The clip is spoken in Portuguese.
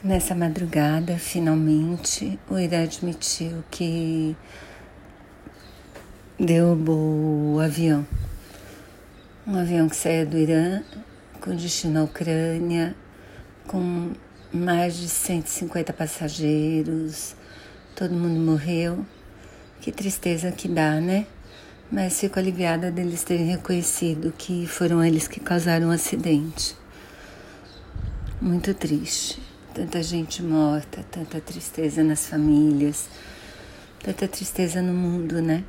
Nessa madrugada, finalmente, o Irã admitiu que derrubou o avião. Um avião que saía do Irã com destino à Ucrânia, com mais de 150 passageiros, todo mundo morreu. Que tristeza que dá, né? Mas fico aliviada deles terem reconhecido que foram eles que causaram o acidente. Muito triste tanta gente morta, tanta tristeza nas famílias, tanta tristeza no mundo, né?